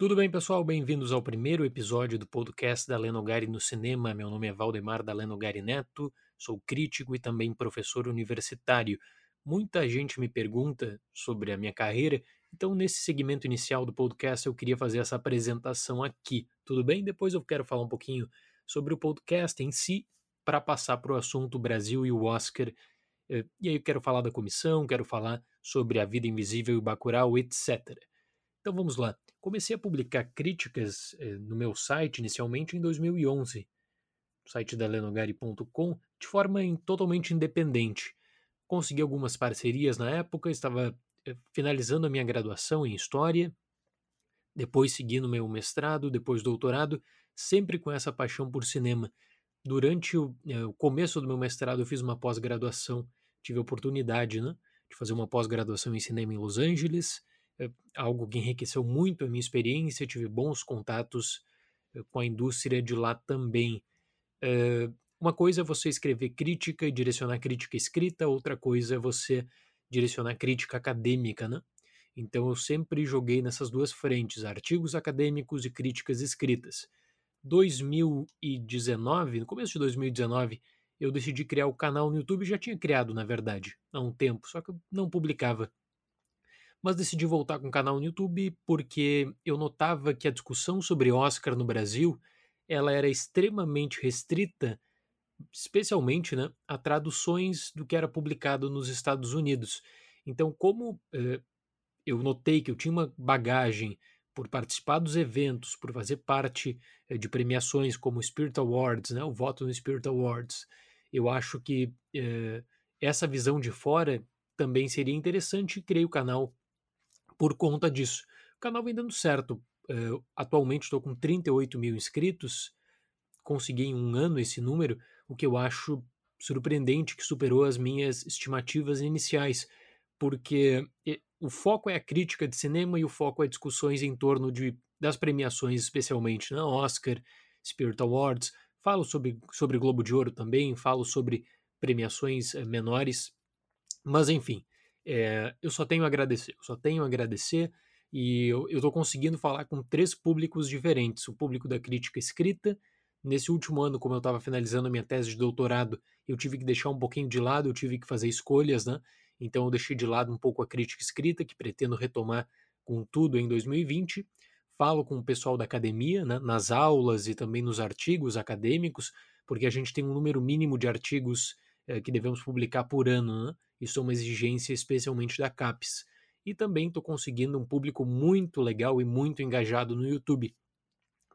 Tudo bem, pessoal? Bem-vindos ao primeiro episódio do podcast da Lenogari no Cinema. Meu nome é Valdemar da Lenogari Neto, sou crítico e também professor universitário. Muita gente me pergunta sobre a minha carreira, então nesse segmento inicial do podcast eu queria fazer essa apresentação aqui. Tudo bem? Depois eu quero falar um pouquinho sobre o podcast em si, para passar para o assunto Brasil e o Oscar. Eh, e aí eu quero falar da comissão, quero falar sobre a vida invisível e Bacurau, etc. Então vamos lá. Comecei a publicar críticas eh, no meu site inicialmente em 2011, no site da lenogari.com, de forma in, totalmente independente. Consegui algumas parcerias na época, estava eh, finalizando a minha graduação em História, depois segui no meu mestrado, depois doutorado, sempre com essa paixão por cinema. Durante o, eh, o começo do meu mestrado, eu fiz uma pós-graduação, tive a oportunidade né, de fazer uma pós-graduação em cinema em Los Angeles, algo que enriqueceu muito a minha experiência, tive bons contatos eh, com a indústria de lá também. É, uma coisa é você escrever crítica e direcionar crítica escrita, outra coisa é você direcionar crítica acadêmica, né? Então eu sempre joguei nessas duas frentes, artigos acadêmicos e críticas escritas. 2019, no começo de 2019, eu decidi criar o canal no YouTube, já tinha criado, na verdade, há um tempo, só que eu não publicava mas decidi voltar com o canal no YouTube porque eu notava que a discussão sobre Oscar no Brasil ela era extremamente restrita, especialmente né, a traduções do que era publicado nos Estados Unidos. Então, como eh, eu notei que eu tinha uma bagagem por participar dos eventos, por fazer parte eh, de premiações como o Spirit Awards, né, o voto no Spirit Awards, eu acho que eh, essa visão de fora também seria interessante e criei o canal por conta disso. O canal vem dando certo. Uh, atualmente estou com 38 mil inscritos, consegui em um ano esse número, o que eu acho surpreendente, que superou as minhas estimativas iniciais, porque o foco é a crítica de cinema e o foco é discussões em torno de, das premiações, especialmente na? Oscar, Spirit Awards. Falo sobre, sobre Globo de Ouro também, falo sobre premiações eh, menores, mas enfim, é, eu só tenho a agradecer, eu só tenho a agradecer e eu estou conseguindo falar com três públicos diferentes: o público da crítica escrita. Nesse último ano, como eu estava finalizando a minha tese de doutorado, eu tive que deixar um pouquinho de lado, eu tive que fazer escolhas, né? Então eu deixei de lado um pouco a crítica escrita, que pretendo retomar com tudo em 2020. Falo com o pessoal da academia, né, nas aulas e também nos artigos acadêmicos, porque a gente tem um número mínimo de artigos é, que devemos publicar por ano, né? Isso é uma exigência especialmente da CAPES. E também estou conseguindo um público muito legal e muito engajado no YouTube.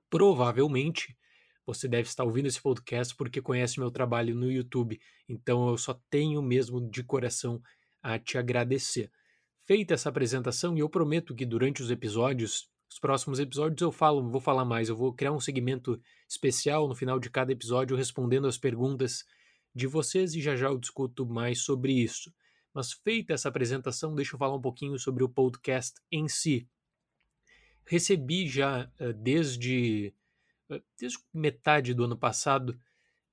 Provavelmente você deve estar ouvindo esse podcast porque conhece meu trabalho no YouTube. Então eu só tenho mesmo de coração a te agradecer. Feita essa apresentação, e eu prometo que durante os episódios, os próximos episódios eu falo, vou falar mais, eu vou criar um segmento especial no final de cada episódio respondendo as perguntas de vocês e já já eu discuto mais sobre isso. Mas feita essa apresentação, deixa eu falar um pouquinho sobre o podcast em si. Recebi já eh, desde, eh, desde metade do ano passado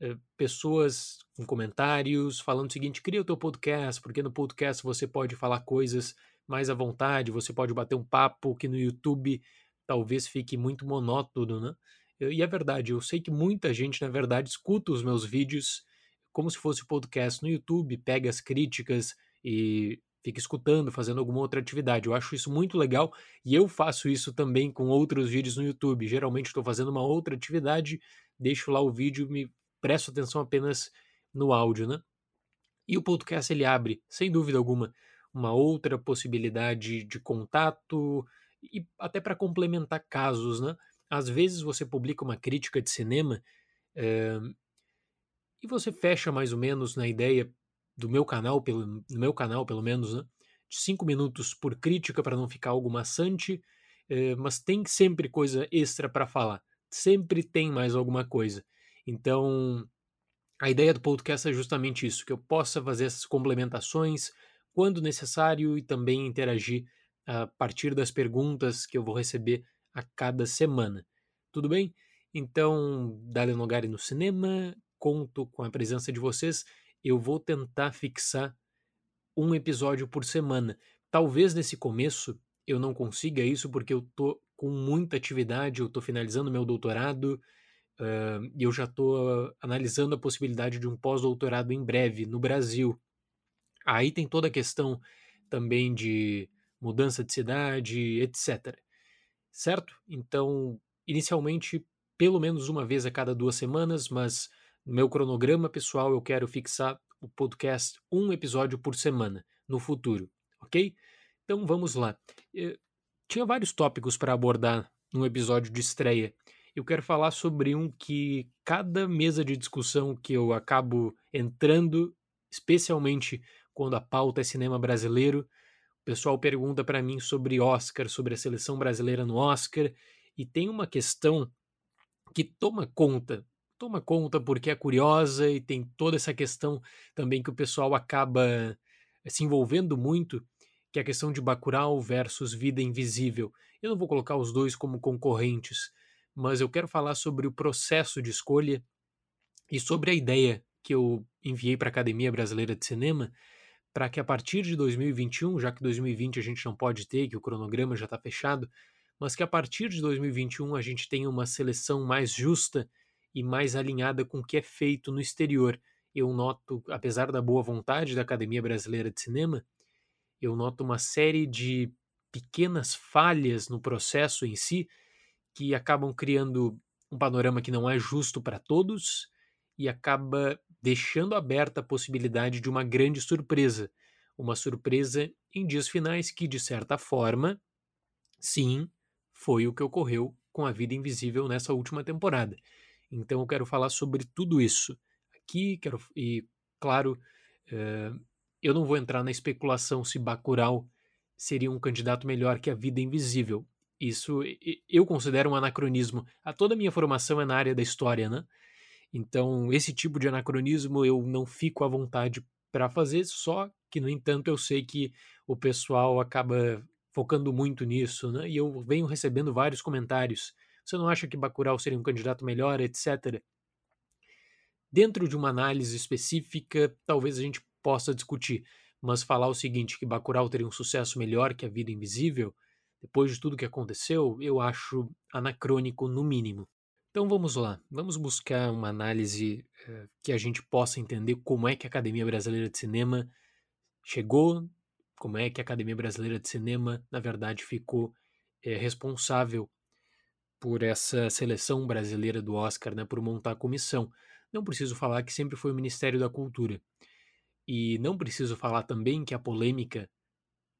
eh, pessoas com comentários falando o seguinte: cria o teu podcast, porque no podcast você pode falar coisas mais à vontade, você pode bater um papo que no YouTube talvez fique muito monótono, né? E é verdade, eu sei que muita gente, na verdade, escuta os meus vídeos como se fosse podcast no YouTube, pega as críticas e fica escutando, fazendo alguma outra atividade. Eu acho isso muito legal e eu faço isso também com outros vídeos no YouTube. Geralmente estou fazendo uma outra atividade, deixo lá o vídeo, me presto atenção apenas no áudio, né? E o podcast ele abre, sem dúvida alguma, uma outra possibilidade de contato e até para complementar casos, né? Às vezes você publica uma crítica de cinema é, e você fecha mais ou menos na ideia do meu canal, pelo, no meu canal pelo menos, né? de cinco minutos por crítica para não ficar algo maçante, eh, mas tem sempre coisa extra para falar. Sempre tem mais alguma coisa. Então, a ideia do podcast é justamente isso, que eu possa fazer essas complementações quando necessário e também interagir a partir das perguntas que eu vou receber a cada semana. Tudo bem? Então, Dale Nogari no cinema, conto com a presença de vocês. Eu vou tentar fixar um episódio por semana. Talvez nesse começo eu não consiga isso porque eu tô com muita atividade, eu estou finalizando meu doutorado uh, e eu já estou analisando a possibilidade de um pós-doutorado em breve no Brasil. Aí tem toda a questão também de mudança de cidade, etc. Certo? Então, inicialmente, pelo menos uma vez a cada duas semanas, mas no meu cronograma pessoal eu quero fixar o podcast um episódio por semana no futuro, ok? Então vamos lá. Eu tinha vários tópicos para abordar num episódio de estreia. Eu quero falar sobre um que cada mesa de discussão que eu acabo entrando, especialmente quando a pauta é cinema brasileiro, o pessoal pergunta para mim sobre Oscar, sobre a seleção brasileira no Oscar, e tem uma questão que toma conta toma conta porque é curiosa e tem toda essa questão também que o pessoal acaba eh, se envolvendo muito, que é a questão de Bacurau versus Vida Invisível. Eu não vou colocar os dois como concorrentes, mas eu quero falar sobre o processo de escolha e sobre a ideia que eu enviei para a Academia Brasileira de Cinema, para que a partir de 2021, já que 2020 a gente não pode ter, que o cronograma já está fechado, mas que a partir de 2021 a gente tenha uma seleção mais justa e mais alinhada com o que é feito no exterior. Eu noto, apesar da boa vontade da Academia Brasileira de Cinema, eu noto uma série de pequenas falhas no processo em si que acabam criando um panorama que não é justo para todos e acaba deixando aberta a possibilidade de uma grande surpresa. Uma surpresa em dias finais que, de certa forma, sim, foi o que ocorreu com A Vida Invisível nessa última temporada. Então eu quero falar sobre tudo isso aqui, quero e claro, uh, eu não vou entrar na especulação se Bacurau seria um candidato melhor que a Vida Invisível. Isso eu considero um anacronismo. A toda a minha formação é na área da história, né? Então, esse tipo de anacronismo eu não fico à vontade para fazer, só que, no entanto, eu sei que o pessoal acaba focando muito nisso, né? E eu venho recebendo vários comentários você não acha que Bacurau seria um candidato melhor, etc. Dentro de uma análise específica, talvez a gente possa discutir, mas falar o seguinte, que Bacurau teria um sucesso melhor que A Vida Invisível, depois de tudo que aconteceu, eu acho anacrônico no mínimo. Então vamos lá, vamos buscar uma análise uh, que a gente possa entender como é que a Academia Brasileira de Cinema chegou, como é que a Academia Brasileira de Cinema, na verdade, ficou é, responsável por essa seleção brasileira do Oscar, né, por montar a comissão. Não preciso falar que sempre foi o Ministério da Cultura. E não preciso falar também que a polêmica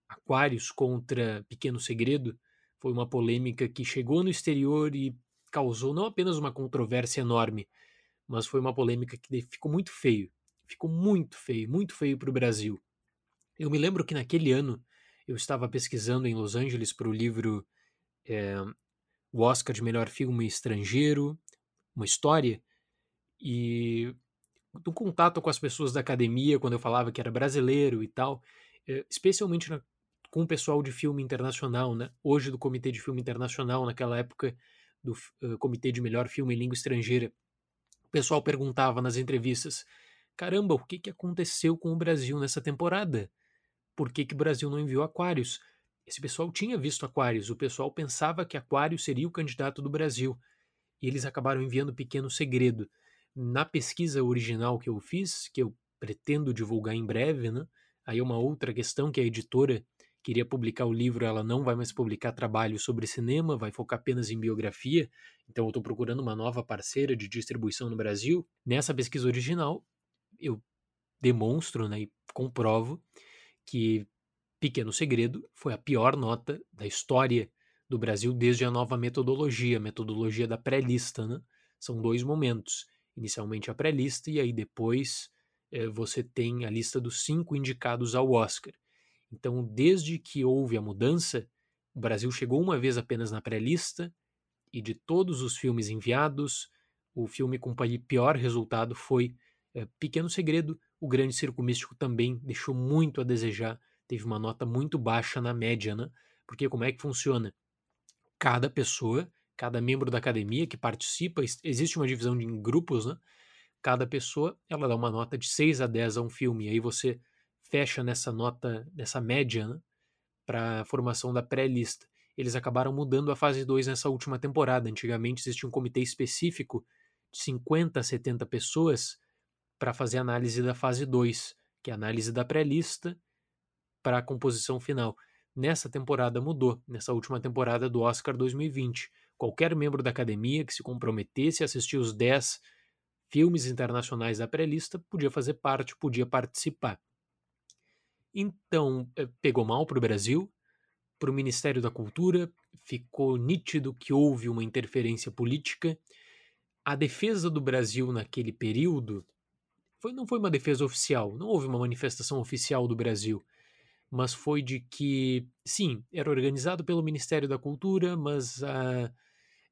Aquários contra Pequeno Segredo foi uma polêmica que chegou no exterior e causou não apenas uma controvérsia enorme, mas foi uma polêmica que ficou muito feio. Ficou muito feio, muito feio para o Brasil. Eu me lembro que naquele ano eu estava pesquisando em Los Angeles para o livro é, o Oscar de melhor filme estrangeiro, uma história, e no contato com as pessoas da academia, quando eu falava que era brasileiro e tal, eh, especialmente na, com o pessoal de filme internacional, né? hoje do Comitê de Filme Internacional, naquela época do uh, Comitê de Melhor Filme em Língua Estrangeira, o pessoal perguntava nas entrevistas: caramba, o que, que aconteceu com o Brasil nessa temporada? Por que, que o Brasil não enviou Aquários? Esse pessoal tinha visto Aquários, o pessoal pensava que Aquários seria o candidato do Brasil, e eles acabaram enviando Pequeno Segredo. Na pesquisa original que eu fiz, que eu pretendo divulgar em breve, né? Aí é uma outra questão que a editora queria publicar o livro, ela não vai mais publicar trabalho sobre cinema, vai focar apenas em biografia. Então eu estou procurando uma nova parceira de distribuição no Brasil. Nessa pesquisa original, eu demonstro né, e comprovo que Pequeno Segredo foi a pior nota da história do Brasil desde a nova metodologia, metodologia da pré-lista. Né? São dois momentos. Inicialmente a pré-lista e aí depois eh, você tem a lista dos cinco indicados ao Oscar. Então, desde que houve a mudança, o Brasil chegou uma vez apenas na pré-lista e de todos os filmes enviados, o filme com pior resultado foi eh, Pequeno Segredo. O Grande Circo Místico também deixou muito a desejar teve uma nota muito baixa na média, né? Porque como é que funciona? Cada pessoa, cada membro da academia que participa, existe uma divisão em grupos, né? Cada pessoa, ela dá uma nota de 6 a 10 a um filme, aí você fecha nessa nota, nessa média, né? Para a formação da pré-lista. eles acabaram mudando a fase 2 nessa última temporada. Antigamente existia um comitê específico de 50 a 70 pessoas para fazer análise da fase 2, que é a análise da pré-lista para a composição final. Nessa temporada mudou, nessa última temporada do Oscar 2020. Qualquer membro da academia que se comprometesse a assistir os 10 filmes internacionais da pré-lista podia fazer parte, podia participar. Então, eh, pegou mal para o Brasil, para o Ministério da Cultura, ficou nítido que houve uma interferência política. A defesa do Brasil naquele período foi, não foi uma defesa oficial, não houve uma manifestação oficial do Brasil, mas foi de que, sim, era organizado pelo Ministério da Cultura, mas uh,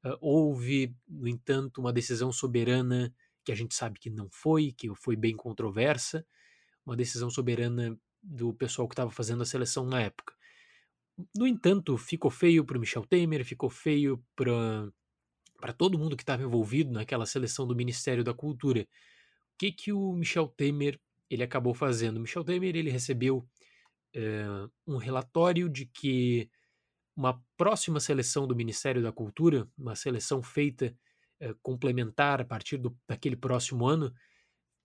uh, houve, no entanto, uma decisão soberana que a gente sabe que não foi, que foi bem controversa, uma decisão soberana do pessoal que estava fazendo a seleção na época. No entanto, ficou feio para o Michel Temer, ficou feio para todo mundo que estava envolvido naquela seleção do Ministério da Cultura. O que, que o Michel Temer ele acabou fazendo? O Michel Temer ele recebeu é, um relatório de que uma próxima seleção do Ministério da Cultura, uma seleção feita é, complementar a partir do, daquele próximo ano,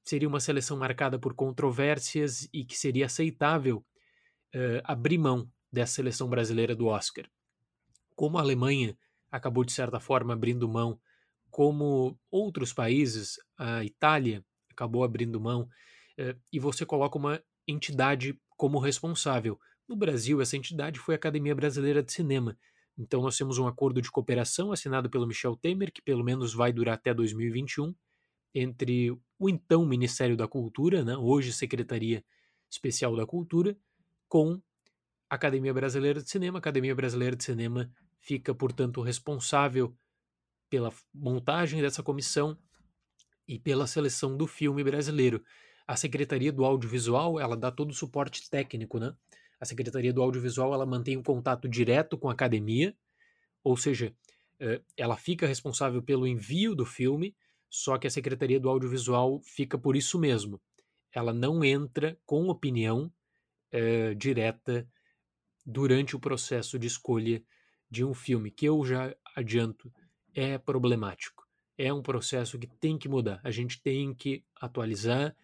seria uma seleção marcada por controvérsias e que seria aceitável uh, abrir mão dessa seleção brasileira do Oscar. Como a Alemanha acabou, de certa forma, abrindo mão, como outros países, a Itália acabou abrindo mão, e você coloca uma entidade como responsável. No Brasil, essa entidade foi a Academia Brasileira de Cinema. Então, nós temos um acordo de cooperação assinado pelo Michel Temer, que pelo menos vai durar até 2021, entre o então Ministério da Cultura, né, hoje Secretaria Especial da Cultura, com a Academia Brasileira de Cinema. A Academia Brasileira de Cinema fica, portanto, responsável pela montagem dessa comissão e pela seleção do filme brasileiro. A Secretaria do Audiovisual, ela dá todo o suporte técnico, né? A Secretaria do Audiovisual, ela mantém um contato direto com a academia, ou seja, eh, ela fica responsável pelo envio do filme, só que a Secretaria do Audiovisual fica por isso mesmo. Ela não entra com opinião é, direta durante o processo de escolha de um filme, que eu já adianto, é problemático. É um processo que tem que mudar. A gente tem que atualizar,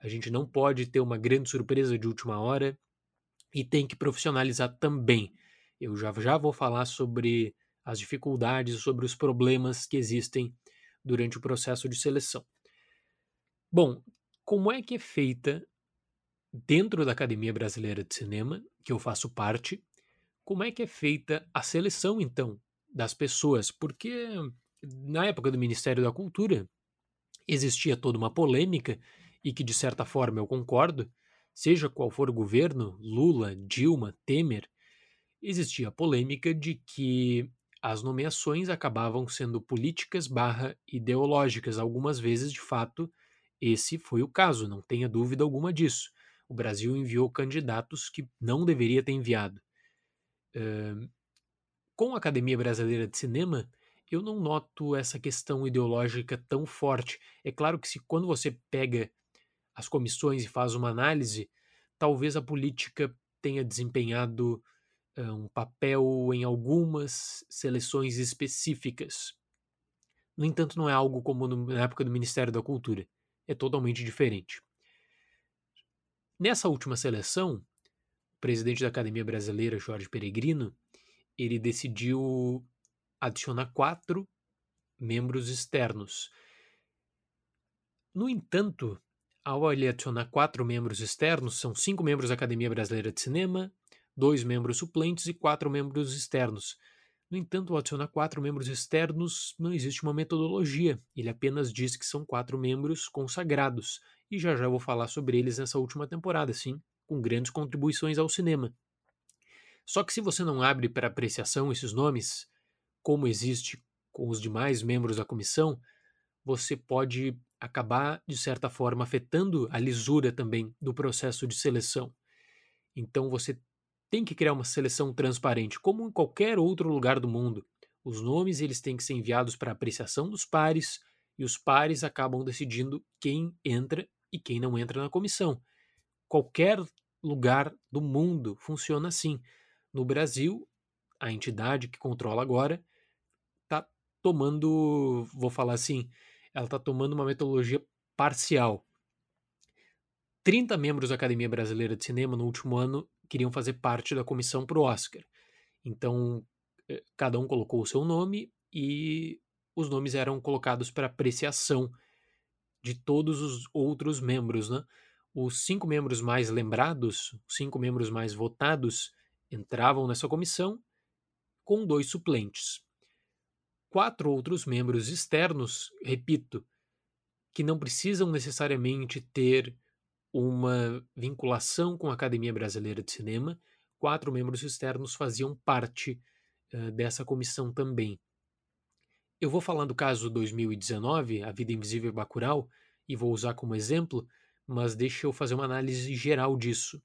a gente não pode ter uma grande surpresa de última hora e tem que profissionalizar também. Eu já, já vou falar sobre as dificuldades, sobre os problemas que existem durante o processo de seleção. Bom, como é que é feita dentro da Academia Brasileira de Cinema, que eu faço parte, como é que é feita a seleção então das pessoas? Porque na época do Ministério da Cultura existia toda uma polêmica e que de certa forma eu concordo, seja qual for o governo, Lula, Dilma, Temer, existia a polêmica de que as nomeações acabavam sendo políticas barra ideológicas. Algumas vezes, de fato, esse foi o caso, não tenha dúvida alguma disso. O Brasil enviou candidatos que não deveria ter enviado. Uh, com a Academia Brasileira de Cinema, eu não noto essa questão ideológica tão forte. É claro que se quando você pega as comissões e faz uma análise, talvez a política tenha desempenhado um papel em algumas seleções específicas. No entanto, não é algo como na época do Ministério da Cultura. É totalmente diferente. Nessa última seleção, o presidente da Academia Brasileira, Jorge Peregrino, ele decidiu adicionar quatro membros externos. No entanto, ao adicionar quatro membros externos, são cinco membros da Academia Brasileira de Cinema, dois membros suplentes e quatro membros externos. No entanto, ao adicionar quatro membros externos, não existe uma metodologia. Ele apenas diz que são quatro membros consagrados. E já já vou falar sobre eles nessa última temporada, sim, com grandes contribuições ao cinema. Só que se você não abre para apreciação esses nomes, como existe com os demais membros da comissão, você pode acabar, de certa forma, afetando a lisura também do processo de seleção. Então você tem que criar uma seleção transparente, como em qualquer outro lugar do mundo. Os nomes eles têm que ser enviados para apreciação dos pares e os pares acabam decidindo quem entra e quem não entra na comissão. Qualquer lugar do mundo funciona assim. No Brasil, a entidade que controla agora, está tomando, vou falar assim, ela está tomando uma metodologia parcial. 30 membros da Academia Brasileira de Cinema no último ano queriam fazer parte da comissão para o Oscar. Então, eh, cada um colocou o seu nome e os nomes eram colocados para apreciação de todos os outros membros, né? Os cinco membros mais lembrados, os cinco membros mais votados, entravam nessa comissão com dois suplentes. Quatro outros membros externos, repito, que não precisam necessariamente ter uma vinculação com a Academia Brasileira de Cinema, quatro membros externos faziam parte uh, dessa comissão também. Eu vou falar do caso 2019, A Vida Invisível Bacurau, e vou usar como exemplo, mas deixa eu fazer uma análise geral disso.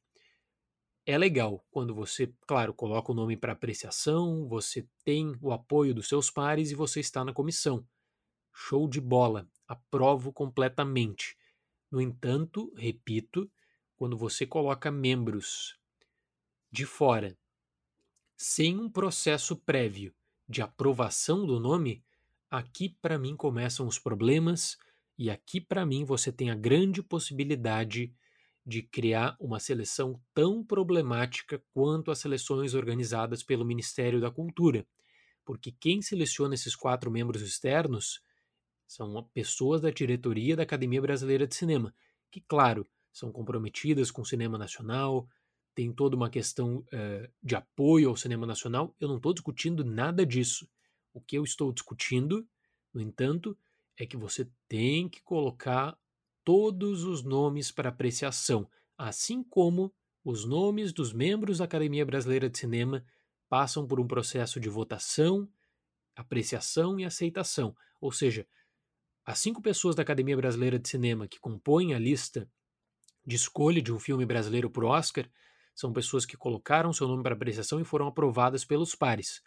É legal quando você, claro, coloca o nome para apreciação, você tem o apoio dos seus pares e você está na comissão. Show de bola, aprovo completamente. No entanto, repito, quando você coloca membros de fora sem um processo prévio de aprovação do nome, aqui para mim começam os problemas e aqui para mim você tem a grande possibilidade de criar uma seleção tão problemática quanto as seleções organizadas pelo Ministério da Cultura. Porque quem seleciona esses quatro membros externos são pessoas da diretoria da Academia Brasileira de Cinema, que, claro, são comprometidas com o cinema nacional, tem toda uma questão uh, de apoio ao cinema nacional. Eu não estou discutindo nada disso. O que eu estou discutindo, no entanto, é que você tem que colocar todos os nomes para apreciação, assim como os nomes dos membros da Academia Brasileira de Cinema passam por um processo de votação, apreciação e aceitação. Ou seja, as cinco pessoas da Academia Brasileira de Cinema que compõem a lista de escolha de um filme brasileiro para o Oscar são pessoas que colocaram seu nome para apreciação e foram aprovadas pelos pares.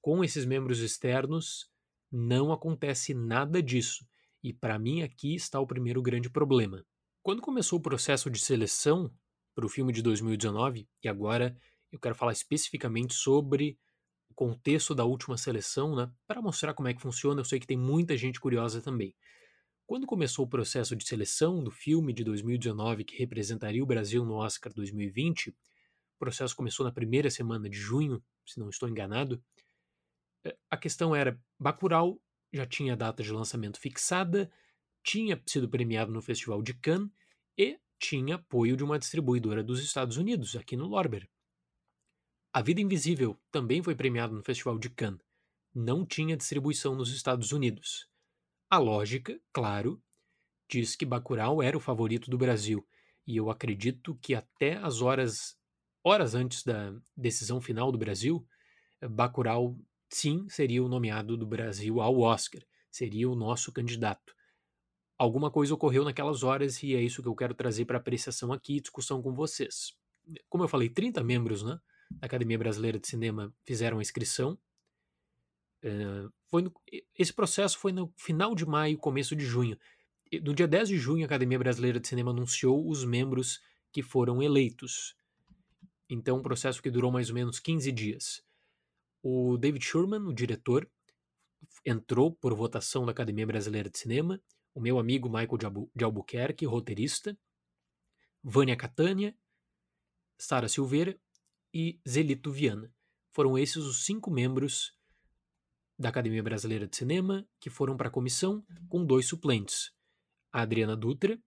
Com esses membros externos, não acontece nada disso. E para mim aqui está o primeiro grande problema. Quando começou o processo de seleção para o filme de 2019, e agora eu quero falar especificamente sobre o contexto da última seleção, né, para mostrar como é que funciona, eu sei que tem muita gente curiosa também. Quando começou o processo de seleção do filme de 2019 que representaria o Brasil no Oscar 2020, o processo começou na primeira semana de junho, se não estou enganado, eh, a questão era: Bacurau já tinha data de lançamento fixada, tinha sido premiado no Festival de Cannes e tinha apoio de uma distribuidora dos Estados Unidos, aqui no Lorber. A Vida Invisível também foi premiado no Festival de Cannes. Não tinha distribuição nos Estados Unidos. A lógica, claro, diz que Bacurau era o favorito do Brasil, e eu acredito que até as horas horas antes da decisão final do Brasil, Bacurau sim, seria o nomeado do Brasil ao Oscar, seria o nosso candidato. Alguma coisa ocorreu naquelas horas e é isso que eu quero trazer para apreciação aqui e discussão com vocês. Como eu falei, 30 membros né, da Academia Brasileira de Cinema fizeram a inscrição. Uh, foi no, esse processo foi no final de maio, começo de junho. No dia 10 de junho, a Academia Brasileira de Cinema anunciou os membros que foram eleitos. Então, um processo que durou mais ou menos 15 dias. O David Schurman, o diretor, entrou por votação da Academia Brasileira de Cinema. O meu amigo Michael de, Albu de Albuquerque, roteirista. Vânia Catânia, Sara Silveira e Zelito Viana. Foram esses os cinco membros da Academia Brasileira de Cinema que foram para a comissão com dois suplentes, a Adriana Dutra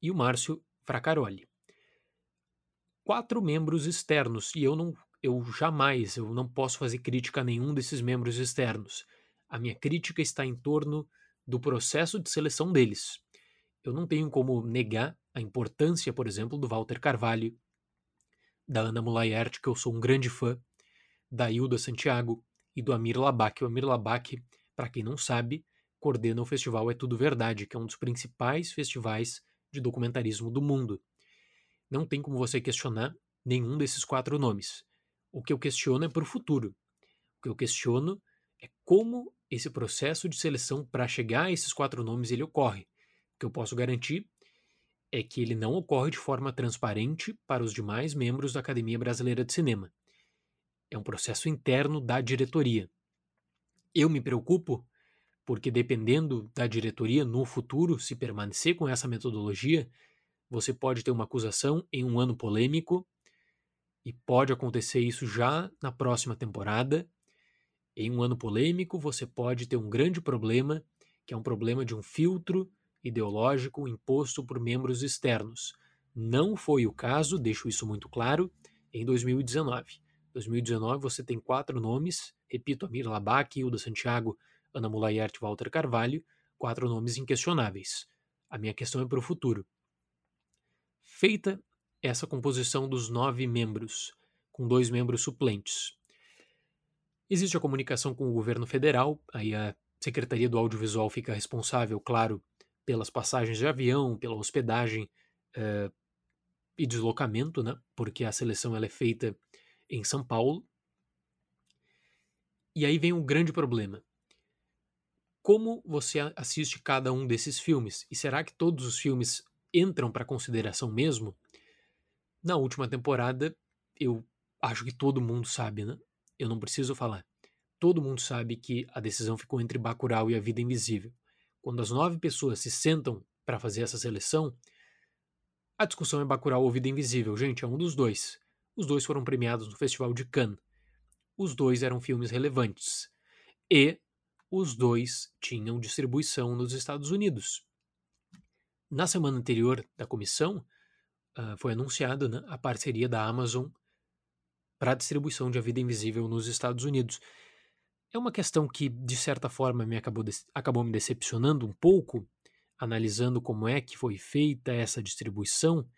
e o Márcio Fracaroli. Quatro membros externos, e eu não eu jamais, eu não posso fazer crítica a nenhum desses membros externos. A minha crítica está em torno do processo de seleção deles. Eu não tenho como negar a importância, por exemplo, do Walter Carvalho, da Ana Mulayert, que eu sou um grande fã, da Hilda Santiago e do Amir Labak. O Amir Labak, para quem não sabe, coordena o festival É Tudo Verdade, que é um dos principais festivais de documentarismo do mundo. Não tem como você questionar nenhum desses quatro nomes. O que eu questiono é para o futuro. O que eu questiono é como esse processo de seleção para chegar a esses quatro nomes ele ocorre. O que eu posso garantir é que ele não ocorre de forma transparente para os demais membros da Academia Brasileira de Cinema. é um processo interno da diretoria. Eu me preocupo porque, dependendo da diretoria no futuro, se permanecer com essa metodologia, você pode ter uma acusação em um ano polêmico e pode acontecer isso já na próxima temporada. Em um ano polêmico, você pode ter um grande problema, que é um problema de um filtro ideológico imposto por membros externos. Não foi o caso, deixo isso muito claro, em 2019. 2019 você tem quatro nomes, repito, Amir Labak, Hilda Santiago, Ana Mulayert Walter Carvalho, quatro nomes inquestionáveis. A minha questão é para o futuro. Feita essa composição dos nove membros, com dois membros suplentes, existe a comunicação com o governo federal, aí a Secretaria do Audiovisual fica responsável, claro, pelas passagens de avião, pela hospedagem uh, e deslocamento, né? Porque a seleção ela é feita em São Paulo. E aí vem um grande problema. Como você assiste cada um desses filmes? E será que todos os filmes entram para consideração mesmo? Na última temporada, eu acho que todo mundo sabe, né? Eu não preciso falar. Todo mundo sabe que a decisão ficou entre Bacurau e A Vida Invisível. Quando as nove pessoas se sentam para fazer essa seleção, a discussão é Bacurau ou Vida Invisível. Gente, é um dos dois. Os dois foram premiados no Festival de Cannes. Os dois eram filmes relevantes. E os dois tinham distribuição nos Estados Unidos. Na semana anterior da comissão, uh, foi anunciada né, a parceria da Amazon para a distribuição de A Vida Invisível nos Estados Unidos. É uma questão que, de certa forma, me acabou, acabou me decepcionando um pouco, analisando como é que foi feita essa distribuição,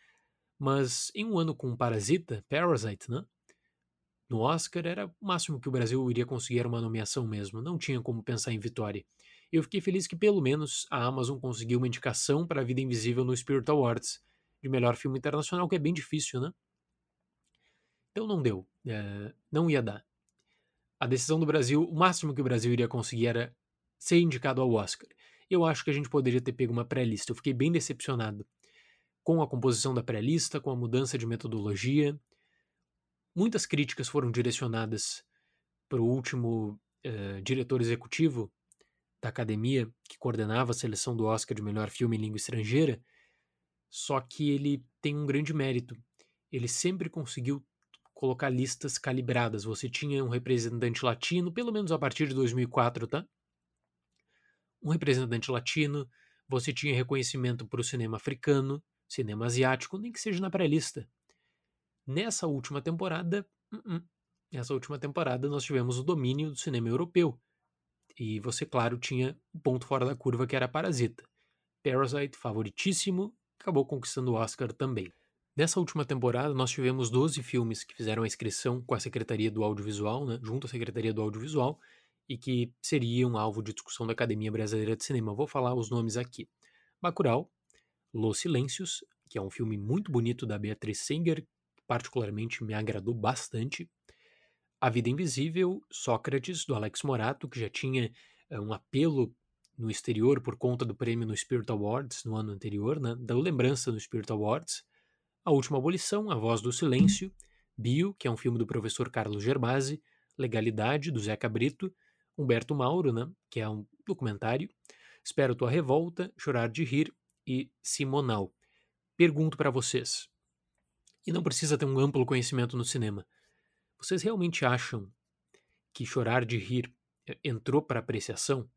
mas em um ano com Parasita, Parasite, né? No Oscar era o máximo que o Brasil iria conseguir uma nomeação mesmo, não tinha como pensar em vitória. Eu fiquei feliz que pelo menos a Amazon conseguiu uma indicação para A Vida Invisível no Spirit Awards, de melhor filme internacional, que é bem difícil, né? Então não deu, é, não ia dar. A decisão do Brasil, o máximo que o Brasil iria conseguir era ser indicado ao Oscar. Eu acho que a gente poderia ter pego uma pré-lista. Eu fiquei bem decepcionado com a composição da pré-lista, com a mudança de metodologia. Muitas críticas foram direcionadas para o último uh, diretor executivo da academia, que coordenava a seleção do Oscar de melhor filme em língua estrangeira. Só que ele tem um grande mérito. Ele sempre conseguiu colocar listas calibradas. Você tinha um representante latino, pelo menos a partir de 2004, tá? Um representante latino, você tinha reconhecimento para o cinema africano, cinema asiático, nem que seja na pré-lista. Nessa última temporada, uh -uh. nessa última temporada nós tivemos o domínio do cinema europeu. E você, claro, tinha o ponto fora da curva que era Parasita. Parasite, favoritíssimo, acabou conquistando o Oscar também. Nessa última temporada, nós tivemos 12 filmes que fizeram a inscrição com a Secretaria do Audiovisual, né, junto à Secretaria do Audiovisual, e que seriam alvo de discussão da Academia Brasileira de Cinema. Vou falar os nomes aqui. Bacurau, Los Silêncios, que é um filme muito bonito da Beatriz Singer, que particularmente me agradou bastante. A Vida Invisível, Sócrates, do Alex Morato, que já tinha uh, um apelo no exterior por conta do prêmio no Spirit Awards no ano anterior, né, da lembrança no Spirit Awards. A Última Abolição, A Voz do Silêncio, Bio, que é um filme do professor Carlos Gerbasi, Legalidade, do Zeca Brito, Humberto Mauro, né, que é um documentário, Espero Tua Revolta, Chorar de Rir, e Simonal. Pergunto para vocês, e não precisa ter um amplo conhecimento no cinema, vocês realmente acham que Chorar de Rir eh, entrou para apreciação?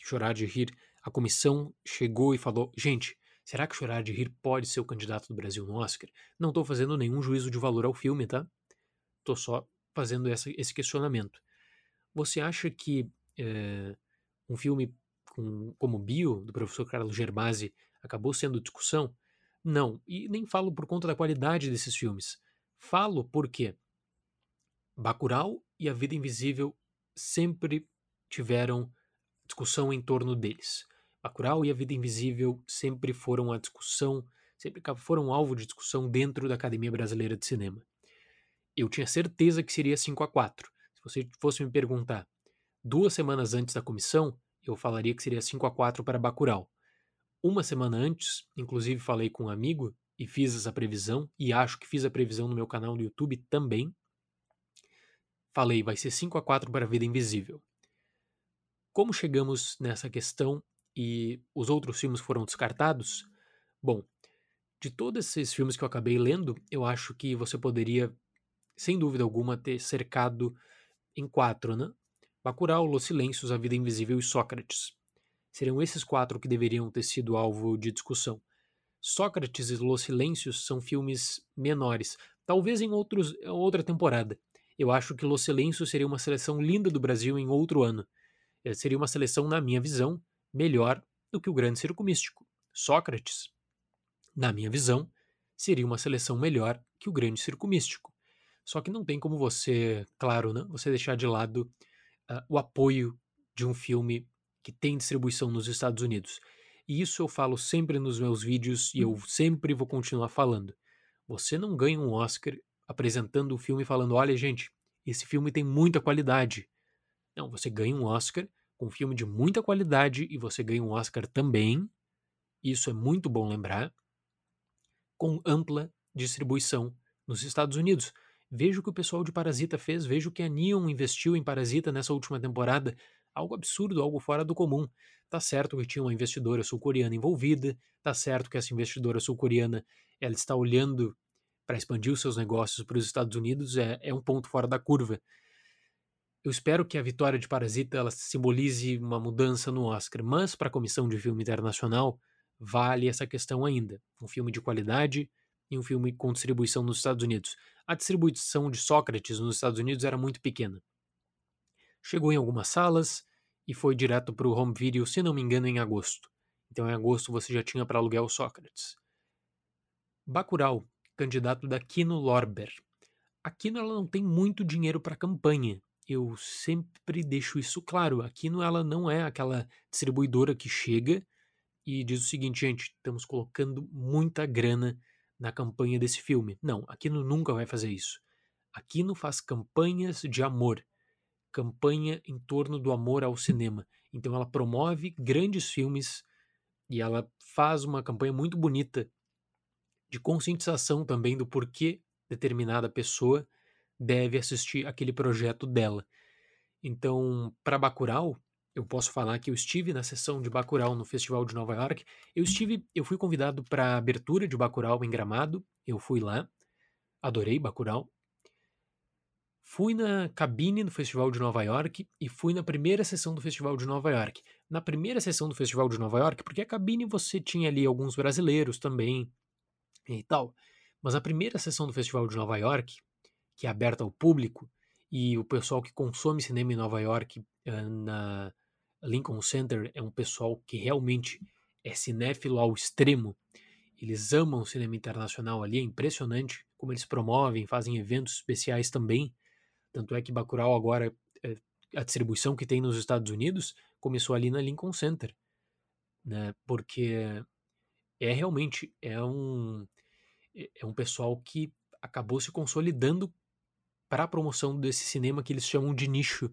Chorar de Rir, a comissão chegou e falou: gente, será que Chorar de Rir pode ser o candidato do Brasil no Oscar? Não estou fazendo nenhum juízo de valor ao filme, tá? Estou só fazendo essa, esse questionamento. Você acha que é, um filme com, como Bio, do professor Carlos Gerbasi, acabou sendo discussão? Não, e nem falo por conta da qualidade desses filmes. Falo porque Bacurau e A Vida Invisível sempre tiveram discussão em torno deles. Bacurau e A Vida Invisível sempre foram a discussão, sempre foram alvo de discussão dentro da Academia Brasileira de Cinema. Eu tinha certeza que seria 5 a 4. Se você fosse me perguntar duas semanas antes da comissão, eu falaria que seria 5 a 4 para Bacurau. Uma semana antes, inclusive falei com um amigo e fiz essa previsão, e acho que fiz a previsão no meu canal no YouTube também. falei, vai ser 5 a 4 para a Vida Invisível. Como chegamos nessa questão e os outros filmes foram descartados? Bom, de todos esses filmes que eu acabei lendo, eu acho que você poderia, sem dúvida alguma, ter cercado em quatro, né? Bacurau, Los Silêncios, A Vida Invisível e Sócrates. Seriam esses quatro que deveriam ter sido alvo de discussão. Sócrates e Los Silêncios são filmes menores, talvez em outros, outra temporada. Eu acho que Los Silêncios seria uma seleção linda do Brasil em outro ano. Eh, seria uma seleção, na minha visão, melhor do que o Grande Circo Místico. Sócrates na minha visão, seria uma seleção melhor que o Grande Circo Místico. Só que não tem como você, claro, né, você deixar de lado uh, o apoio de um filme que tem distribuição nos Estados Unidos. E isso eu falo sempre nos meus vídeos e eu uhum. sempre vou continuar falando. Você não ganha um Oscar apresentando o filme falando: olha, gente, esse filme tem muita qualidade. Não, você ganha um Oscar com um filme de muita qualidade e você ganha um Oscar também. Isso é muito bom lembrar com ampla distribuição nos Estados Unidos. Veja o que o pessoal de Parasita fez, veja o que a Neon investiu em Parasita nessa última temporada. Algo absurdo, algo fora do comum. Tá certo que tinha uma investidora sul-coreana envolvida, tá certo que essa investidora sul-coreana ela está olhando para expandir os seus negócios para os Estados Unidos, é, é um ponto fora da curva. Eu espero que a vitória de Parasita ela simbolize uma mudança no Oscar, mas para a Comissão de Filme Internacional, vale essa questão ainda. Um filme de qualidade e um filme com distribuição nos Estados Unidos. A distribuição de Sócrates nos Estados Unidos era muito pequena. Chegou em algumas salas e foi direto para o home video, se não me engano, em agosto. Então, em agosto você já tinha para aluguel Sócrates. Bacurau, candidato da Kino Lorber. A Kino ela não tem muito dinheiro para campanha. Eu sempre deixo isso claro. A Kino ela não é aquela distribuidora que chega e diz o seguinte, gente, estamos colocando muita grana na campanha desse filme. Não, Aquino nunca vai fazer isso. Aquino faz campanhas de amor, campanha em torno do amor ao cinema. Então ela promove grandes filmes e ela faz uma campanha muito bonita de conscientização também do porquê determinada pessoa deve assistir aquele projeto dela. Então, para Bacurau, eu posso falar que eu estive na sessão de Bacurau no Festival de Nova York. Eu estive, eu fui convidado para a abertura de Bacurau em Gramado. Eu fui lá, adorei Bacurau. Fui na cabine do Festival de Nova York e fui na primeira sessão do Festival de Nova York. Na primeira sessão do Festival de Nova York, porque a cabine você tinha ali alguns brasileiros também e tal. Mas a primeira sessão do Festival de Nova York, que é aberta ao público, e o pessoal que consome cinema em Nova York eh, na, Lincoln Center é um pessoal que realmente é cinéfilo ao extremo. Eles amam o cinema internacional ali, é impressionante como eles promovem, fazem eventos especiais também. Tanto é que Bacurau agora, é, a distribuição que tem nos Estados Unidos, começou ali na Lincoln Center, né? Porque é realmente é um é um pessoal que acabou se consolidando para a promoção desse cinema que eles chamam de nicho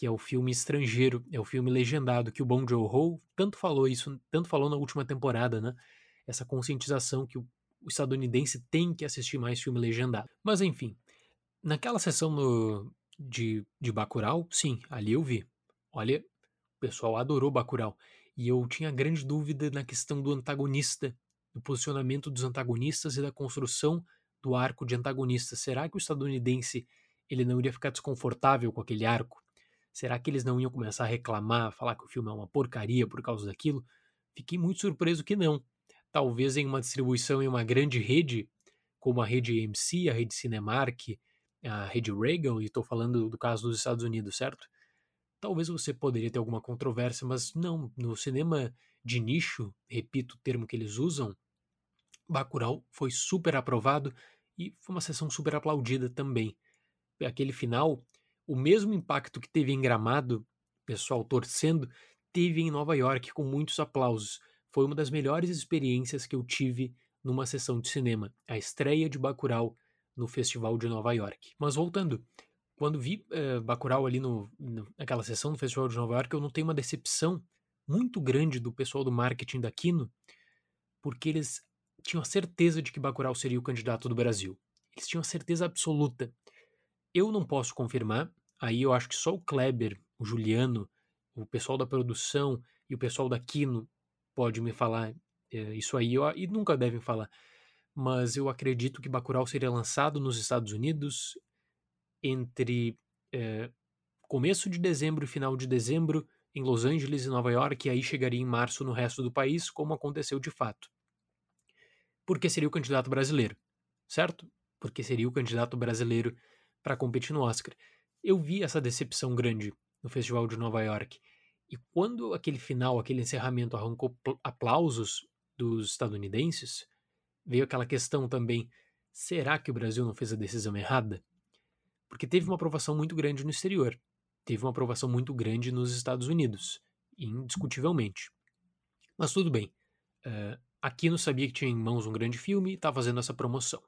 que é o filme estrangeiro, é o filme legendado, que o Bong Joon-ho tanto falou isso, tanto falou na última temporada, né? Essa conscientização que o, estadunidense tem que assistir mais filme legendado. Mas enfim, naquela sessão no, de, de Bacurau, sim, ali eu vi. Olha, o pessoal adorou Bacurau. E eu tinha grande dúvida na questão do antagonista, do posicionamento dos antagonistas e da construção do arco de antagonista. Será que o estadunidense ele não iria ficar desconfortável com aquele arco? Será que eles não iam começar a reclamar, falar que o filme é uma porcaria por causa daquilo? Fiquei muito surpreso que não. Talvez em uma distribuição em uma grande rede, como a rede AMC, a rede Cinemark, a rede Regal, e estou falando do caso dos Estados Unidos, certo? Talvez você poderia ter alguma controvérsia, mas não, no cinema de nicho, repito o termo que eles usam, Bacurau foi super aprovado e foi uma sessão super aplaudida também. Aquele final o mesmo impacto que teve em Gramado, pessoal torcendo, teve em Nova York com muitos aplausos. Foi uma das melhores experiências que eu tive numa sessão de cinema, a estreia de Bacurau no Festival de Nova York. Mas voltando, quando vi uh, Bacurau ali no, naquela sessão do Festival de Nova York, eu notei uma decepção muito grande do pessoal do marketing da Kino, porque eles tinham a certeza de que Bacurau seria o candidato do Brasil. Eles tinham a certeza absoluta. eu não posso confirmar, aí eu acho que só o Kleber, o Juliano, o pessoal da produção e o pessoal da Kino pode me falar é, isso aí, eu, e nunca devem falar. Mas eu acredito que Bacurau seria lançado nos Estados Unidos entre é, começo de dezembro e final de dezembro em Los Angeles e Nova York, e aí chegaria em março no resto do país, como aconteceu de fato. Porque seria o candidato brasileiro, certo? Porque seria o candidato brasileiro para competir no Oscar. Eu vi essa decepção grande no Festival de Nova York. E quando aquele final, aquele encerramento arrancou aplausos dos estadunidenses, veio aquela questão também: será que o Brasil não fez a decisão errada? Porque teve uma aprovação muito grande no exterior, teve uma aprovação muito grande nos Estados Unidos, indiscutivelmente. Mas tudo bem. Uh, aqui não sabia que tinha em mãos um grande filme e está fazendo essa promoção.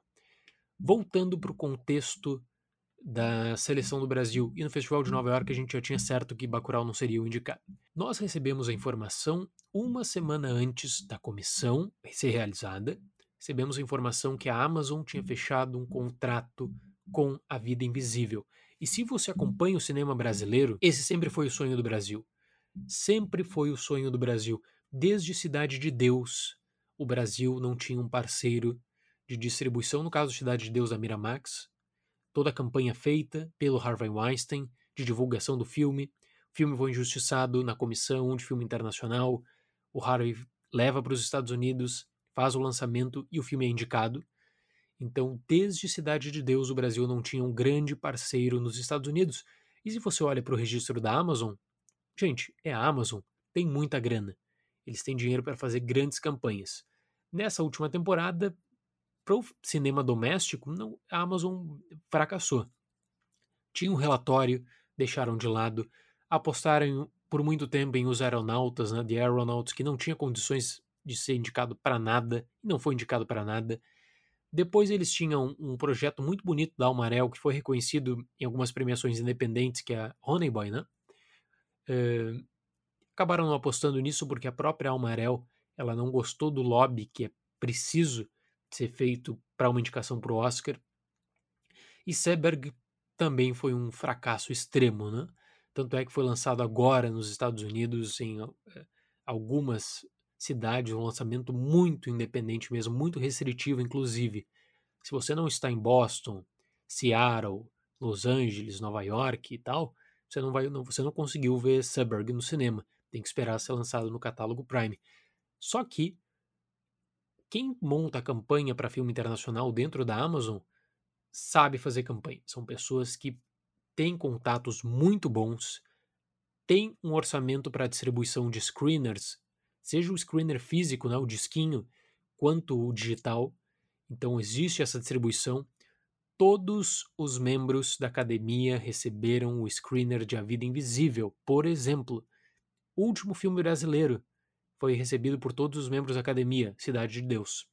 Voltando para o contexto da seleção do Brasil e no Festival de Nova York a gente já tinha certo que Bacurau não seria o indicado. Nós recebemos a informação uma semana antes da comissão ser realizada, recebemos a informação que a Amazon tinha fechado um contrato com a Vida Invisível. E se você acompanha o cinema brasileiro, esse sempre foi o sonho do Brasil. Sempre foi o sonho do Brasil. Desde Cidade de Deus, o Brasil não tinha um parceiro de distribuição, no caso Cidade de Deus da Miramax, toda a campanha feita pelo Harvey Weinstein de divulgação do filme. O filme foi injustiçado na comissão de filme internacional. O Harvey leva para os Estados Unidos, faz o lançamento e o filme é indicado. Então, desde Cidade de Deus, o Brasil não tinha um grande parceiro nos Estados Unidos. E se você olha para o registro da Amazon, gente, é a Amazon, tem muita grana. Eles têm dinheiro para fazer grandes campanhas. Nessa última temporada, para o cinema doméstico, não, a Amazon fracassou. Tinha um relatório, deixaram de lado, apostaram por muito tempo em os aeronautas, né, The Aeronauts, que não tinha condições de ser indicado para nada, não foi indicado para nada. Depois eles tinham um projeto muito bonito da Almarel, que foi reconhecido em algumas premiações independentes, que é a Honey Boy, né? Uh, acabaram não apostando nisso porque a própria Almarel ela não gostou do lobby que é preciso ser feito para uma indicação para o Oscar. E Seberg também foi um fracasso extremo, né? Tanto é que foi lançado agora nos Estados Unidos em eh, algumas cidades, um lançamento muito independente mesmo, muito restritivo, inclusive. Se você não está em Boston, Seattle, Los Angeles, Nova York e tal, você não vai, não, você não conseguiu ver Suburb no cinema. Tem que esperar ser lançado no catálogo Prime. Só que quem monta a campanha para filme internacional dentro da Amazon sabe fazer campanha. São pessoas que têm contatos muito bons, têm um orçamento para distribuição de screeners, seja o screener físico, né, o disquinho, quanto o digital. Então existe essa distribuição. Todos os membros da academia receberam o screener de A Vida Invisível, por exemplo. Último filme brasileiro foi recebido por todos os membros da academia, Cidade de Deus.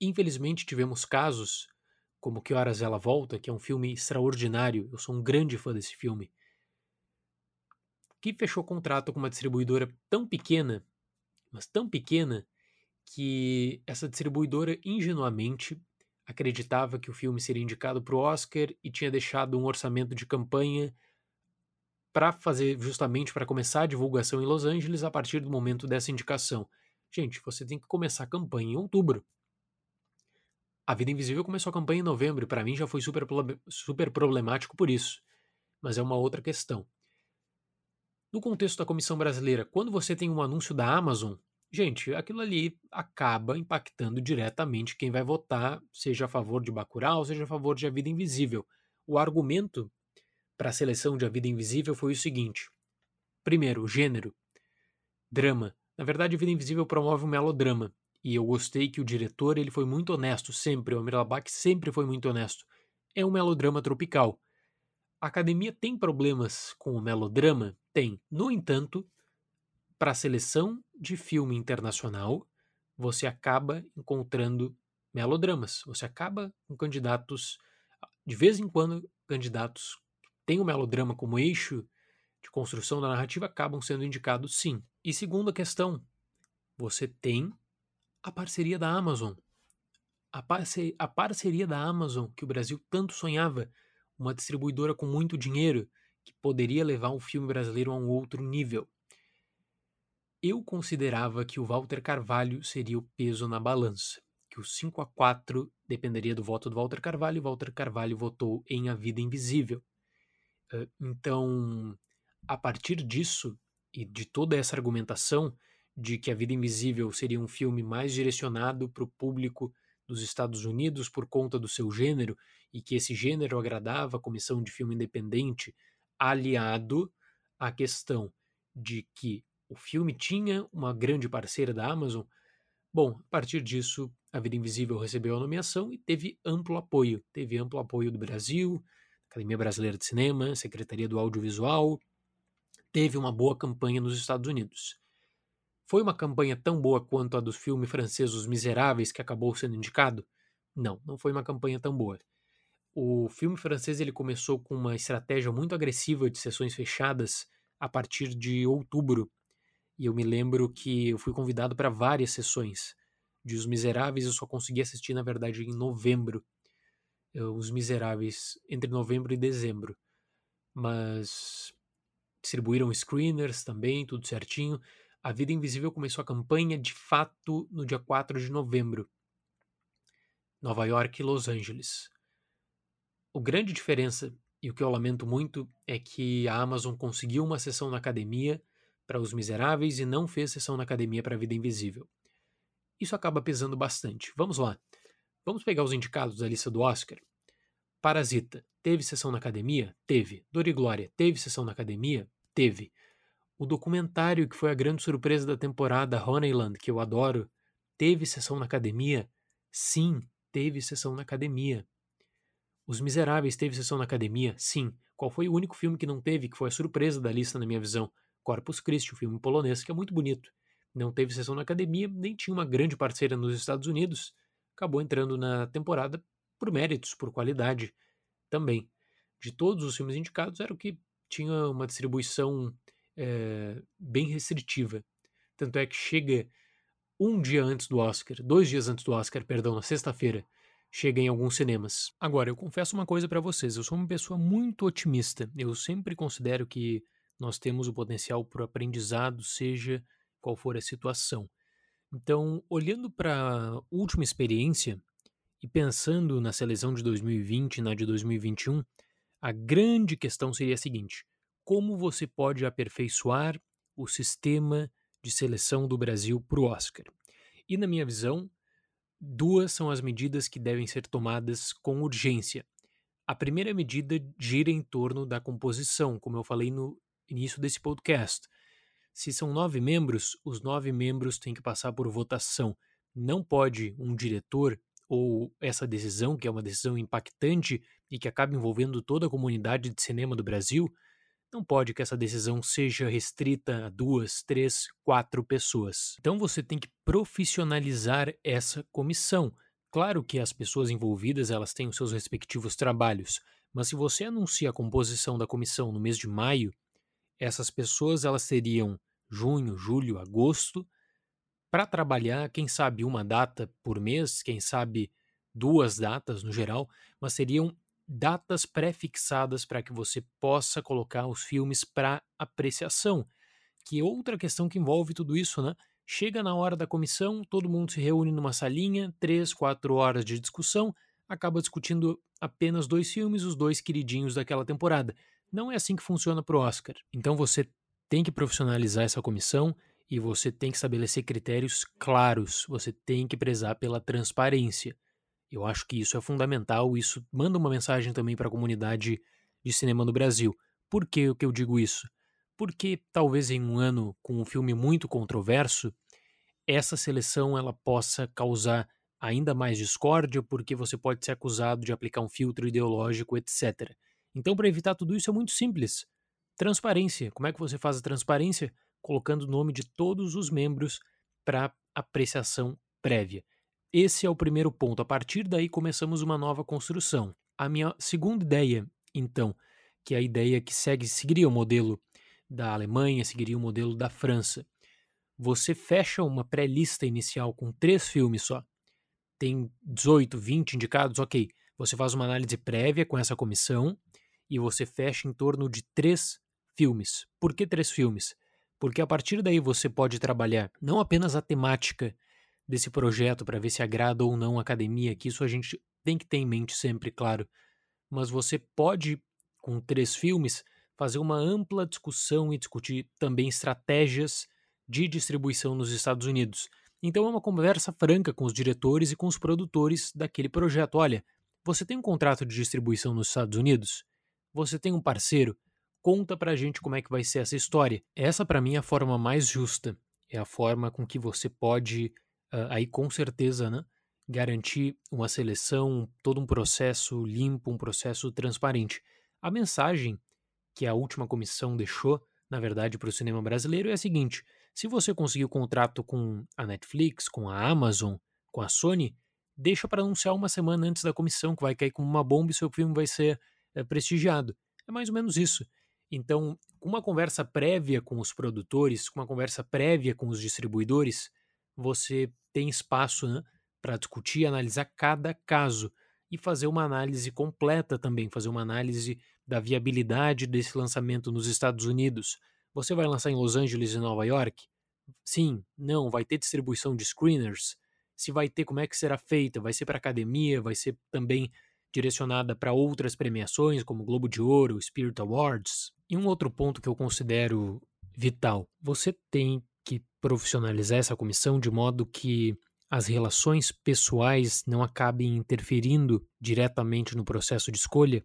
Infelizmente, tivemos casos como Que Horas Ela Volta, que é um filme extraordinário, eu sou um grande fã desse filme, que fechou contrato com uma distribuidora tão pequena, mas tão pequena, que essa distribuidora ingenuamente acreditava que o filme seria indicado para o Oscar e tinha deixado um orçamento de campanha para fazer justamente para começar a divulgação em Los Angeles a partir do momento dessa indicação. Gente, você tem que começar a campanha em outubro. A Vida Invisível começou a campanha em novembro e para mim já foi super, super problemático por isso. Mas é uma outra questão. No contexto da Comissão Brasileira, quando você tem um anúncio da Amazon, gente, aquilo ali acaba impactando diretamente quem vai votar, seja a favor de Bacurau, seja a favor de A Vida Invisível. O argumento para a seleção de A Vida Invisível foi o seguinte: primeiro, gênero, drama. Na verdade, A Vida Invisível promove um melodrama. E eu gostei que o diretor ele foi muito honesto, sempre. O Amir Labak sempre foi muito honesto. É um melodrama tropical. A academia tem problemas com o melodrama? Tem. No entanto, para a seleção de filme internacional, você acaba encontrando melodramas. Você acaba com candidatos, de vez em quando, candidatos tem o melodrama como eixo de construção da narrativa acabam sendo indicados sim. E segunda questão, você tem a parceria da Amazon. A, parce a parceria da Amazon que o Brasil tanto sonhava. uma distribuidora com muito dinheiro que poderia levar um filme brasileiro a um outro nível. Eu considerava que o Walter Carvalho seria o peso na balança, que o 5 a 4 dependeria do voto do Walter Carvalho e Walter Carvalho votou em A Vida Invisível. Então, a partir disso e de toda essa argumentação de que A Vida Invisível seria um filme mais direcionado para o público dos Estados Unidos por conta do seu gênero e que esse gênero agradava a comissão de filme independente, aliado à questão de que o filme tinha uma grande parceira da Amazon. Bom, a partir disso, A Vida Invisível recebeu a nomeação e teve amplo apoio. Teve amplo apoio do Brasil, Academia Brasileira de Cinema, Secretaria do Audiovisual. Teve uma boa campanha nos Estados Unidos. Foi uma campanha tão boa quanto a do filme francês Os Miseráveis, que acabou sendo indicado? Não, não foi uma campanha tão boa. O filme francês ele começou com uma estratégia muito agressiva de sessões fechadas a partir de outubro. E eu me lembro que eu fui convidado para várias sessões. De Os Miseráveis eu só consegui assistir, na verdade, em novembro. Os Miseráveis entre novembro e dezembro. Mas distribuíram screeners também, tudo certinho. A Vida Invisível começou a campanha de fato no dia 4 de novembro. Nova York e Los Angeles. O grande diferença, e o que eu lamento muito, é que a Amazon conseguiu uma sessão na academia para Os Miseráveis e não fez sessão na academia para a Vida Invisível. Isso acaba pesando bastante. Vamos lá. Vamos pegar os indicados da lista do Oscar. Parasita, teve sessão na academia? Teve. Dor e Glória, teve sessão na academia? Teve. O documentário que foi a grande surpresa da temporada, Honeyland, que eu adoro, teve sessão na academia? Sim, teve sessão na academia. Os Miseráveis teve sessão na academia? Sim. Qual foi o único filme que não teve, que foi a surpresa da lista na minha visão? Corpus Christi, o filme polonês, que é muito bonito. Não teve sessão na academia, nem tinha uma grande parceira nos Estados Unidos. Acabou entrando na temporada por méritos, por qualidade também. De todos os filmes indicados, era o que tinha uma distribuição é, bem restritiva. Tanto é que chega um dia antes do Oscar, dois dias antes do Oscar, perdão, na sexta-feira, chega em alguns cinemas. Agora, eu confesso uma coisa para vocês, eu sou uma pessoa muito otimista. Eu sempre considero que nós temos o potencial para o aprendizado, seja qual for a situação. Então, olhando para a última experiência, e pensando na seleção de 2020 e na de 2021, a grande questão seria a seguinte: como você pode aperfeiçoar o sistema de seleção do Brasil para o Oscar? E, na minha visão, duas são as medidas que devem ser tomadas com urgência. A primeira medida gira em torno da composição, como eu falei no início desse podcast. Se são nove membros, os nove membros têm que passar por votação. Não pode um diretor ou essa decisão, que é uma decisão impactante e que acaba envolvendo toda a comunidade de cinema do Brasil, não pode que essa decisão seja restrita a duas, três, quatro pessoas. Então você tem que profissionalizar essa comissão. Claro que as pessoas envolvidas elas têm os seus respectivos trabalhos, mas se você anuncia a composição da comissão no mês de maio, essas pessoas elas teriam junho, julho, agosto para trabalhar, quem sabe uma data por mês, quem sabe duas datas no geral, mas seriam datas pré-fixadas para que você possa colocar os filmes para apreciação. Que é outra questão que envolve tudo isso, né? Chega na hora da comissão, todo mundo se reúne numa salinha, três, quatro horas de discussão, acaba discutindo apenas dois filmes, os dois queridinhos daquela temporada. Não é assim que funciona para o Oscar. Então você tem que profissionalizar essa comissão e você tem que estabelecer critérios claros, você tem que prezar pela transparência. Eu acho que isso é fundamental, isso manda uma mensagem também para a comunidade de cinema no Brasil. Por que eu digo isso? Porque talvez em um ano com um filme muito controverso, essa seleção ela possa causar ainda mais discórdia, porque você pode ser acusado de aplicar um filtro ideológico, etc. Então, para evitar tudo isso é muito simples. Transparência. Como é que você faz a transparência? colocando o nome de todos os membros para apreciação prévia. Esse é o primeiro ponto. A partir daí começamos uma nova construção. A minha segunda ideia, então, que é a ideia que segue, seguiria o modelo da Alemanha, seguiria o modelo da França. Você fecha uma pré-lista inicial com três filmes só. Tem 18, 20 indicados, ok. Você faz uma análise prévia com essa comissão e você fecha em torno de três filmes. Por que três filmes? Porque a partir daí você pode trabalhar não apenas a temática desse projeto para ver se agrada ou não a academia, que isso a gente tem que ter em mente sempre, claro, mas você pode, com três filmes, fazer uma ampla discussão e discutir também estratégias de distribuição nos Estados Unidos. Então é uma conversa franca com os diretores e com os produtores daquele projeto. Olha, você tem um contrato de distribuição nos Estados Unidos? Você tem um parceiro? Conta pra gente como é que vai ser essa história. Essa para mim é a forma mais justa. É a forma com que você pode uh, aí com certeza, né, garantir uma seleção, todo um processo limpo, um processo transparente. A mensagem que a última comissão deixou, na verdade, para o cinema brasileiro é a seguinte: se você conseguir o contrato com a Netflix, com a Amazon, com a Sony, deixa para anunciar uma semana antes da comissão, que vai cair como uma bomba e seu filme vai ser prestigiado. É mais ou menos isso. Então, com uma conversa prévia com os produtores, com uma conversa prévia com os distribuidores, você tem espaço né, para discutir, analisar cada caso e fazer uma análise completa também, fazer uma análise da viabilidade desse lançamento nos Estados Unidos. Você vai lançar em Los Angeles e Nova York? Sim, não, vai ter distribuição de screeners. Se vai ter, como é que será feita? Vai ser para academia, vai ser também direcionada para outras premiações, como Globo de Ouro, Spirit Awards. E um outro ponto que eu considero vital: você tem que profissionalizar essa comissão de modo que as relações pessoais não acabem interferindo diretamente no processo de escolha,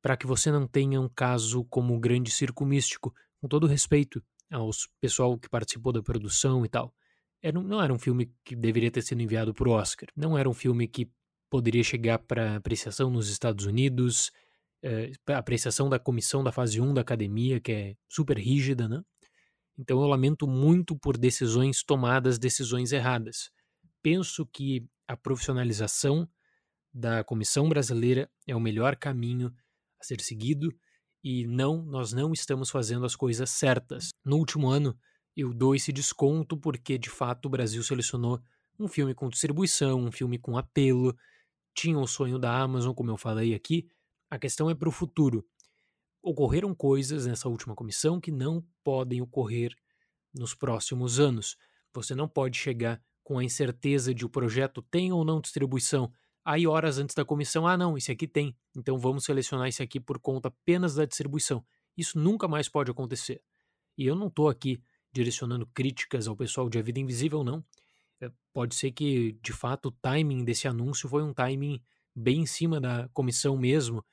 para que você não tenha um caso como o Grande Circo Místico, com todo respeito aos pessoal que participou da produção e tal. Era, não era um filme que deveria ter sido enviado para o Oscar, não era um filme que poderia chegar para apreciação nos Estados Unidos, é, apreciação da comissão da fase 1 da academia, que é super rígida, né? Então eu lamento muito por decisões tomadas, decisões erradas. Penso que a profissionalização da comissão brasileira é o melhor caminho a ser seguido e não, nós não estamos fazendo as coisas certas. No último ano, eu dou esse desconto porque de fato o Brasil selecionou um filme com distribuição, um filme com apelo, tinha o sonho da Amazon, como eu falei aqui. A questão é para o futuro ocorreram coisas nessa última comissão que não podem ocorrer nos próximos anos. Você não pode chegar com a incerteza de o projeto tem ou não distribuição. Aí, horas antes da comissão, ah, não, esse aqui tem, então vamos selecionar esse aqui por conta apenas da distribuição. Isso nunca mais pode acontecer. E eu não estou aqui direcionando críticas ao pessoal de A Vida Invisível, não. É, pode ser que, de fato, o timing desse anúncio foi um timing bem em cima da comissão mesmo.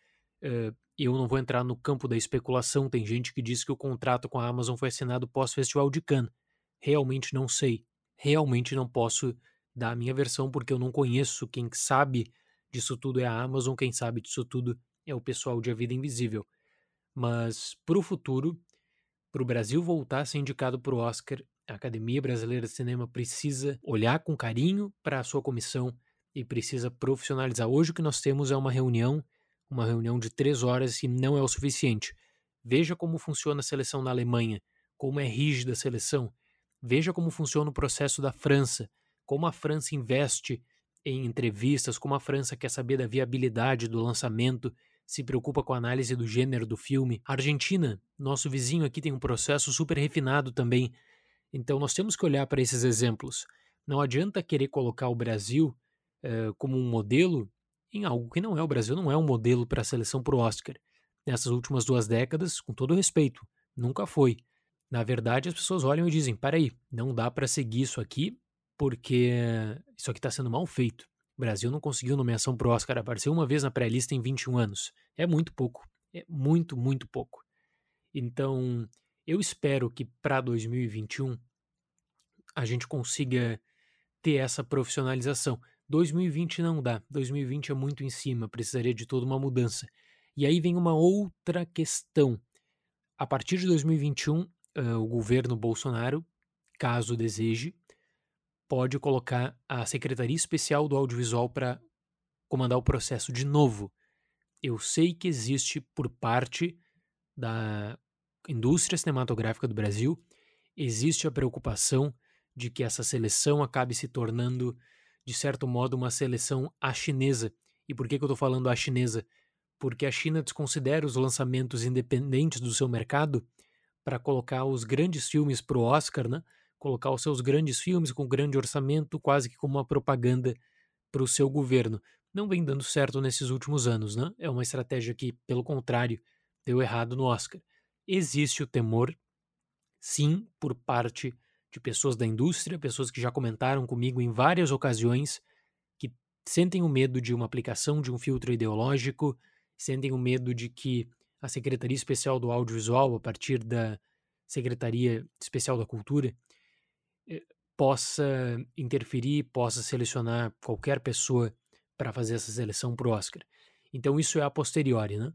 É, eu não vou entrar no campo da especulação, tem gente que diz que o contrato com a Amazon foi assinado pós-Festival de Cannes. Realmente não sei. Realmente não posso dar a minha versão porque eu não conheço. Quem sabe disso tudo é a Amazon, quem sabe disso tudo é o pessoal de A Vida Invisível. Mas para o futuro, para o Brasil voltar a ser indicado para o Oscar, a Academia Brasileira de Cinema precisa olhar com carinho para a sua comissão e precisa profissionalizar. Hoje o que nós temos é uma reunião uma reunião de três horas e não é o suficiente. Veja como funciona a seleção na Alemanha, como é rígida a seleção. Veja como funciona o processo da França, como a França investe em entrevistas, como a França quer saber da viabilidade do lançamento, se preocupa com a análise do gênero do filme. A Argentina, nosso vizinho aqui, tem um processo super refinado também. Então nós temos que olhar para esses exemplos. Não adianta querer colocar o Brasil eh, como um modelo em algo que não é. O Brasil não é um modelo para a seleção para o Oscar. Nessas últimas duas décadas, com todo respeito, nunca foi. Na verdade, as pessoas olham e dizem: peraí, não dá para seguir isso aqui porque isso aqui está sendo mal feito. O Brasil não conseguiu nomeação para o Oscar, apareceu uma vez na pré-lista em 21 anos. É muito pouco. É muito, muito pouco. Então, eu espero que para 2021 a gente consiga ter essa profissionalização. 2020 não dá, 2020 é muito em cima, precisaria de toda uma mudança. E aí vem uma outra questão. A partir de 2021, uh, o governo Bolsonaro, caso deseje, pode colocar a Secretaria Especial do Audiovisual para comandar o processo de novo. Eu sei que existe por parte da indústria cinematográfica do Brasil, existe a preocupação de que essa seleção acabe se tornando de certo modo, uma seleção à chinesa. E por que, que eu estou falando à chinesa? porque a China desconsidera os lançamentos independentes do seu mercado para colocar os grandes filmes para o Oscar, né? Colocar os seus grandes filmes com grande orçamento, quase que como uma propaganda para o seu governo. Não vem dando certo nesses últimos anos, né? É uma estratégia que, pelo contrário, deu errado no Oscar. Existe o temor, sim, por parte de pessoas da indústria, pessoas que já comentaram comigo em várias ocasiões que sentem o medo de uma aplicação de um filtro ideológico, sentem o medo de que a Secretaria Especial do Audiovisual, a partir da Secretaria Especial da Cultura, eh, possa interferir, possa selecionar qualquer pessoa para fazer essa seleção para o Oscar. Então isso é a posteriori, né?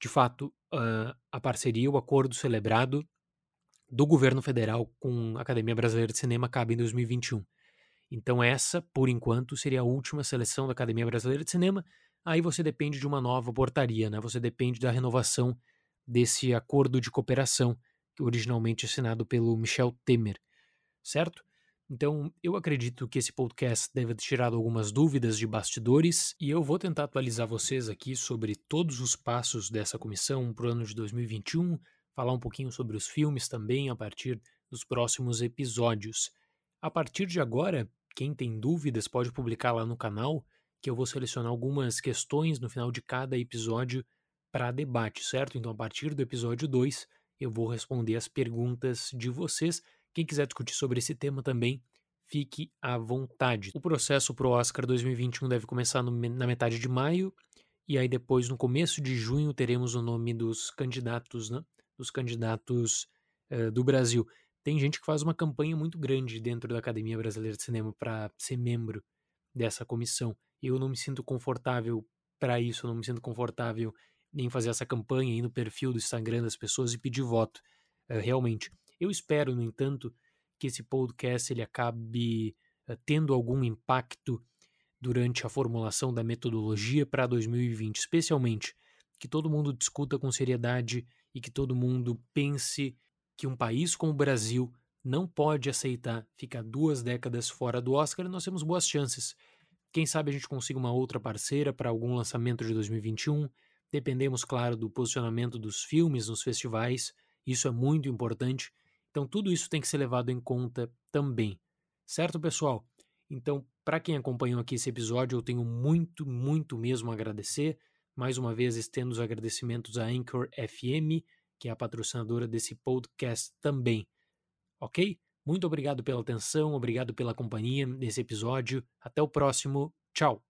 De fato, a, a parceria, o acordo celebrado do governo federal com a Academia Brasileira de Cinema cabe em 2021. Então essa, por enquanto, seria a última seleção da Academia Brasileira de Cinema aí você depende de uma nova portaria, né? Você depende da renovação desse acordo de cooperação originalmente assinado pelo Michel Temer, certo? Então, eu acredito que esse podcast deve ter tirado algumas dúvidas de bastidores e eu vou tentar atualizar vocês aqui sobre todos os passos dessa comissão para o ano de 2021, falar um pouquinho sobre os filmes também a partir dos próximos episódios. A partir de agora, quem tem dúvidas pode publicar lá no canal que eu vou selecionar algumas questões no final de cada episódio para debate, certo? Então, a partir do episódio 2, eu vou responder as perguntas de vocês. Quem quiser discutir sobre esse tema também, fique à vontade. O processo para o Oscar 2021 deve começar no, na metade de maio, e aí depois, no começo de junho, teremos o nome dos candidatos, né? Dos candidatos uh, do Brasil. Tem gente que faz uma campanha muito grande dentro da Academia Brasileira de Cinema para ser membro dessa comissão eu não me sinto confortável para isso, eu não me sinto confortável em fazer essa campanha aí no perfil do Instagram das pessoas e pedir voto, uh, realmente. Eu espero, no entanto, que esse podcast ele acabe uh, tendo algum impacto durante a formulação da metodologia para 2020, especialmente que todo mundo discuta com seriedade e que todo mundo pense que um país como o Brasil não pode aceitar ficar duas décadas fora do Oscar, nós temos boas chances quem sabe a gente consiga uma outra parceira para algum lançamento de 2021. Dependemos, claro, do posicionamento dos filmes nos festivais. Isso é muito importante. Então, tudo isso tem que ser levado em conta também. Certo, pessoal? Então, para quem acompanhou aqui esse episódio, eu tenho muito, muito mesmo a agradecer. Mais uma vez, estendo os agradecimentos à Anchor FM, que é a patrocinadora desse podcast também. Ok? Muito obrigado pela atenção, obrigado pela companhia nesse episódio. Até o próximo. Tchau.